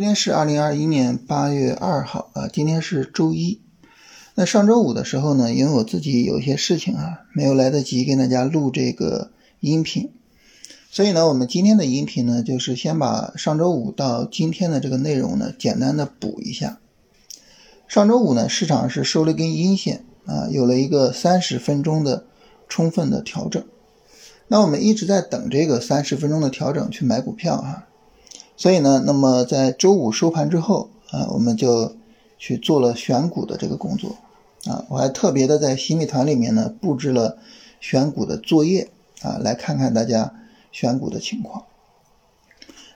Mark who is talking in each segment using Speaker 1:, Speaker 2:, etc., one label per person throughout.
Speaker 1: 今天是二零二一年八月二号啊，今天是周一。那上周五的时候呢，因为我自己有些事情啊，没有来得及跟大家录这个音频，所以呢，我们今天的音频呢，就是先把上周五到今天的这个内容呢，简单的补一下。上周五呢，市场是收了根阴线啊，有了一个三十分钟的充分的调整。那我们一直在等这个三十分钟的调整去买股票哈。所以呢，那么在周五收盘之后啊，我们就去做了选股的这个工作啊。我还特别的在新米团里面呢布置了选股的作业啊，来看看大家选股的情况。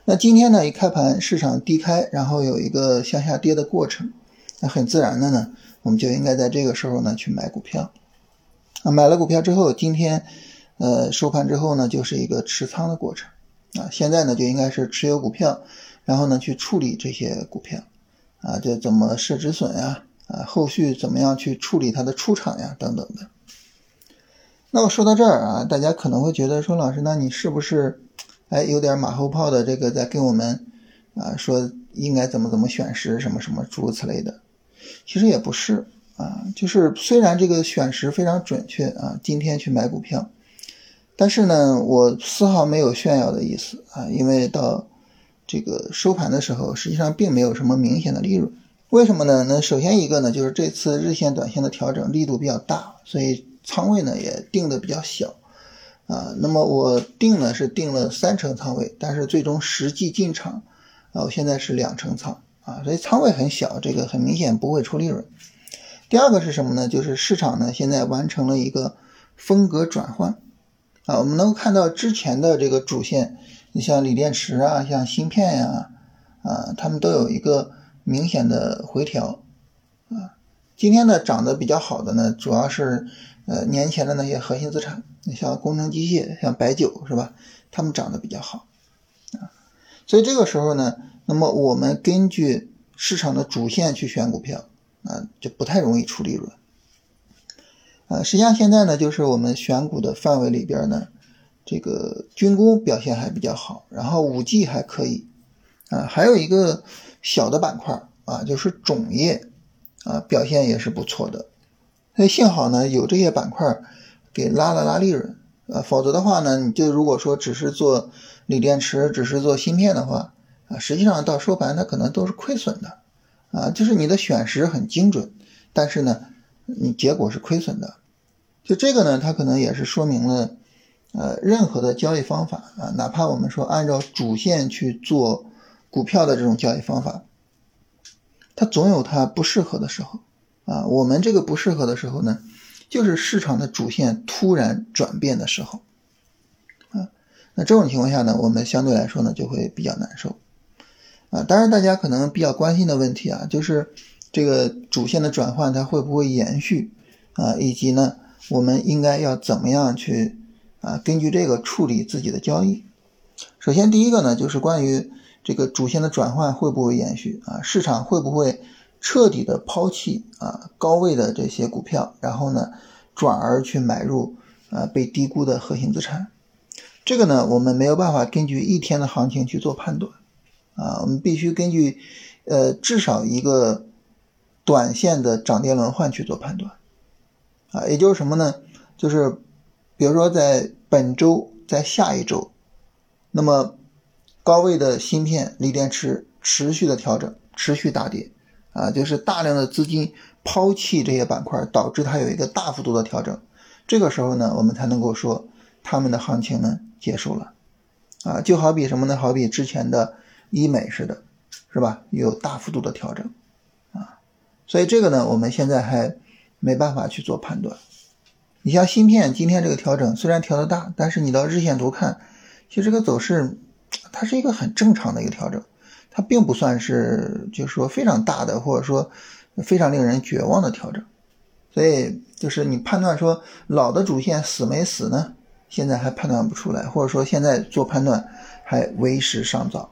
Speaker 1: 那今天呢，一开盘市场低开，然后有一个向下跌的过程，那很自然的呢，我们就应该在这个时候呢去买股票啊。买了股票之后，今天呃收盘之后呢，就是一个持仓的过程。啊，现在呢就应该是持有股票，然后呢去处理这些股票，啊，就怎么设止损呀，啊，后续怎么样去处理它的出场呀，等等的。那我说到这儿啊，大家可能会觉得说，老师，那你是不是，哎，有点马后炮的这个在跟我们啊说应该怎么怎么选时什么什么诸如此类的？其实也不是啊，就是虽然这个选时非常准确啊，今天去买股票。但是呢，我丝毫没有炫耀的意思啊，因为到这个收盘的时候，实际上并没有什么明显的利润。为什么呢？那首先一个呢，就是这次日线、短线的调整力度比较大，所以仓位呢也定的比较小啊。那么我定呢是定了三成仓位，但是最终实际进场啊，我现在是两成仓啊，所以仓位很小，这个很明显不会出利润。第二个是什么呢？就是市场呢现在完成了一个风格转换。啊，我们能够看到之前的这个主线，你像锂电池啊，像芯片呀，啊，它们都有一个明显的回调，啊，今天呢涨得比较好的呢，主要是呃年前的那些核心资产，你像工程机械，像白酒是吧？它们涨得比较好，啊，所以这个时候呢，那么我们根据市场的主线去选股票，啊，就不太容易出利润。啊，实际上现在呢，就是我们选股的范围里边呢，这个军工表现还比较好，然后五 G 还可以，啊，还有一个小的板块啊，就是种业啊，表现也是不错的。那幸好呢，有这些板块给拉了拉利润啊，否则的话呢，你就如果说只是做锂电池，只是做芯片的话啊，实际上到收盘它可能都是亏损的啊，就是你的选时很精准，但是呢。你结果是亏损的，就这个呢，它可能也是说明了，呃，任何的交易方法啊，哪怕我们说按照主线去做股票的这种交易方法，它总有它不适合的时候啊。我们这个不适合的时候呢，就是市场的主线突然转变的时候啊。那这种情况下呢，我们相对来说呢就会比较难受啊。当然，大家可能比较关心的问题啊，就是。这个主线的转换它会不会延续啊？以及呢，我们应该要怎么样去啊？根据这个处理自己的交易。首先，第一个呢，就是关于这个主线的转换会不会延续啊？市场会不会彻底的抛弃啊高位的这些股票，然后呢，转而去买入啊被低估的核心资产？这个呢，我们没有办法根据一天的行情去做判断啊，我们必须根据呃至少一个。短线的涨跌轮换去做判断，啊，也就是什么呢？就是比如说在本周，在下一周，那么高位的芯片、锂电池持续的调整，持续大跌，啊，就是大量的资金抛弃这些板块，导致它有一个大幅度的调整。这个时候呢，我们才能够说他们的行情呢结束了，啊，就好比什么呢？好比之前的医美似的，是吧？有大幅度的调整。所以这个呢，我们现在还没办法去做判断。你像芯片今天这个调整虽然调的大，但是你到日线图看，其实这个走势它是一个很正常的一个调整，它并不算是就是说非常大的或者说非常令人绝望的调整。所以就是你判断说老的主线死没死呢？现在还判断不出来，或者说现在做判断还为时尚早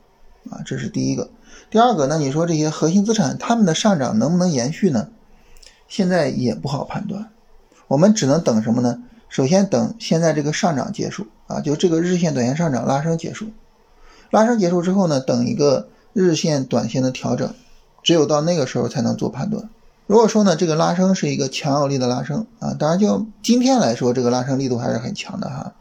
Speaker 1: 啊，这是第一个。第二个，那你说这些核心资产它们的上涨能不能延续呢？现在也不好判断，我们只能等什么呢？首先等现在这个上涨结束啊，就这个日线、短线上涨拉升结束，拉升结束之后呢，等一个日线、短线的调整，只有到那个时候才能做判断。如果说呢，这个拉升是一个强有力的拉升啊，当然就今天来说，这个拉升力度还是很强的哈，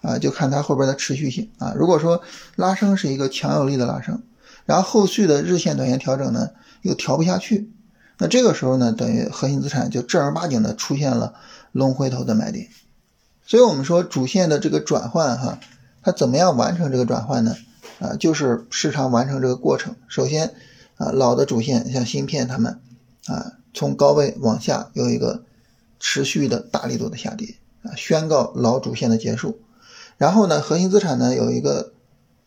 Speaker 1: 啊，就看它后边的持续性啊。如果说拉升是一个强有力的拉升，然后后续的日线、短线调整呢又调不下去，那这个时候呢，等于核心资产就正儿八经的出现了龙回头的买点。所以我们说主线的这个转换哈，它怎么样完成这个转换呢？啊，就是市场完成这个过程。首先啊，老的主线像芯片他们啊，从高位往下有一个持续的大力度的下跌啊，宣告老主线的结束。然后呢，核心资产呢有一个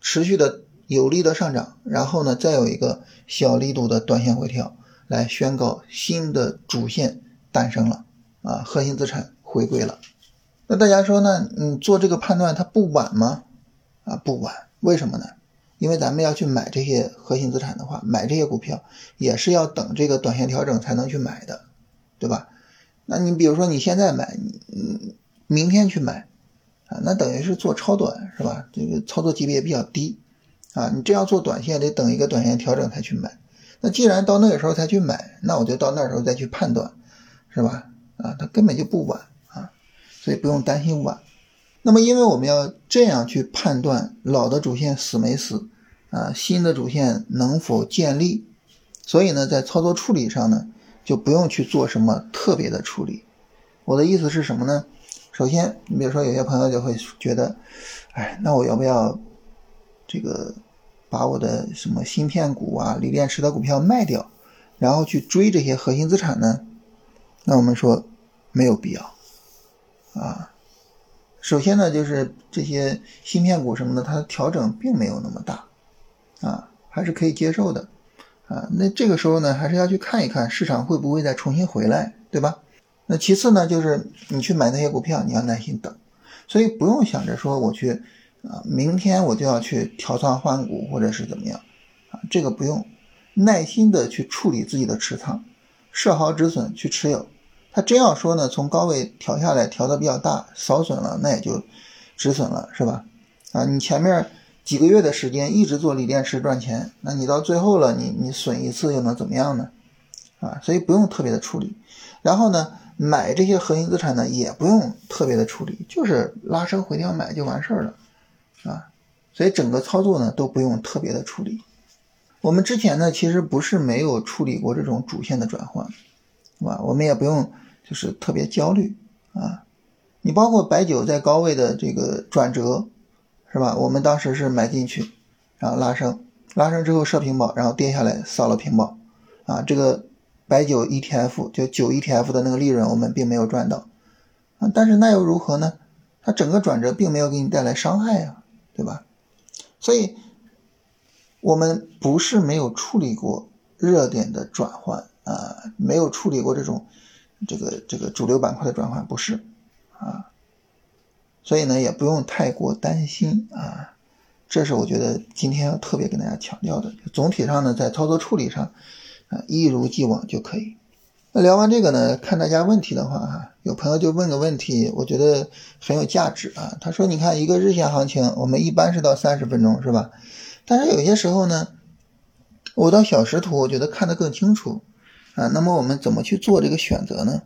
Speaker 1: 持续的有力的上涨，然后呢再有一个小力度的短线回调，来宣告新的主线诞生了啊，核心资产回归了。那大家说呢？你做这个判断它不晚吗？啊，不晚。为什么呢？因为咱们要去买这些核心资产的话，买这些股票也是要等这个短线调整才能去买的，对吧？那你比如说你现在买，嗯，明天去买，啊，那等于是做超短，是吧？这个操作级别比较低，啊，你这样做短线得等一个短线调整才去买。那既然到那个时候才去买，那我就到那时候再去判断，是吧？啊，它根本就不晚啊。所以不用担心晚。那么，因为我们要这样去判断老的主线死没死啊，新的主线能否建立，所以呢，在操作处理上呢，就不用去做什么特别的处理。我的意思是什么呢？首先，你比如说有些朋友就会觉得，哎，那我要不要这个把我的什么芯片股啊、锂电池的股票卖掉，然后去追这些核心资产呢？那我们说没有必要。啊，首先呢，就是这些芯片股什么的，它的调整并没有那么大，啊，还是可以接受的，啊，那这个时候呢，还是要去看一看市场会不会再重新回来，对吧？那其次呢，就是你去买那些股票，你要耐心等，所以不用想着说我去啊，明天我就要去调仓换股或者是怎么样，啊，这个不用，耐心的去处理自己的持仓，设好止损去持有。他真要说呢，从高位调下来，调的比较大，扫损了，那也就止损了，是吧？啊，你前面几个月的时间一直做锂电池赚钱，那你到最后了，你你损一次又能怎么样呢？啊，所以不用特别的处理。然后呢，买这些核心资产呢，也不用特别的处理，就是拉升回调买就完事儿了，啊，所以整个操作呢都不用特别的处理。我们之前呢，其实不是没有处理过这种主线的转换。是吧？我们也不用就是特别焦虑啊。你包括白酒在高位的这个转折，是吧？我们当时是买进去，然后拉升，拉升之后设平保，然后跌下来扫了平保，啊，这个白酒 ETF 就酒 ETF 的那个利润我们并没有赚到啊。但是那又如何呢？它整个转折并没有给你带来伤害呀，对吧？所以，我们不是没有处理过热点的转换。啊，没有处理过这种这个这个主流板块的转换，不是啊，所以呢也不用太过担心啊，这是我觉得今天要特别跟大家强调的。总体上呢，在操作处理上啊，一如既往就可以。那聊完这个呢，看大家问题的话哈，有朋友就问个问题，我觉得很有价值啊。他说：“你看一个日线行情，我们一般是到三十分钟是吧？但是有些时候呢，我到小时图，我觉得看得更清楚。”啊，那么我们怎么去做这个选择呢？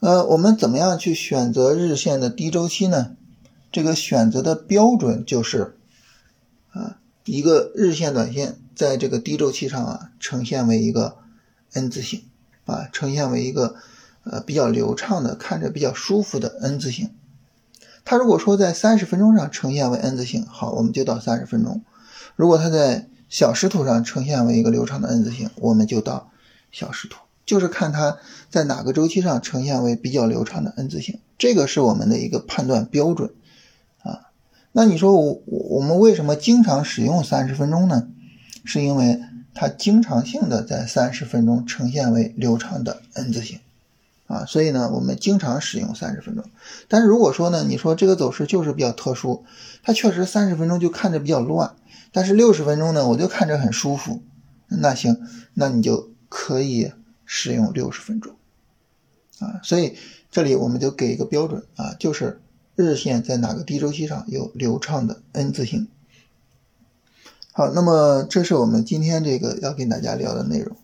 Speaker 1: 呃，我们怎么样去选择日线的低周期呢？这个选择的标准就是，啊，一个日线、短线在这个低周期上啊，呈现为一个 N 字形，啊，呈现为一个呃比较流畅的、看着比较舒服的 N 字形。它如果说在三十分钟上呈现为 N 字形，好，我们就到三十分钟。如果它在小时图上呈现为一个流畅的 N 字形，我们就到小时图，就是看它在哪个周期上呈现为比较流畅的 N 字形，这个是我们的一个判断标准啊。那你说我我们为什么经常使用三十分钟呢？是因为它经常性的在三十分钟呈现为流畅的 N 字形啊，所以呢，我们经常使用三十分钟。但是如果说呢，你说这个走势就是比较特殊，它确实三十分钟就看着比较乱。但是六十分钟呢，我就看着很舒服，那行，那你就可以使用六十分钟，啊，所以这里我们就给一个标准啊，就是日线在哪个低周期上有流畅的 N 字形。好，那么这是我们今天这个要跟大家聊的内容。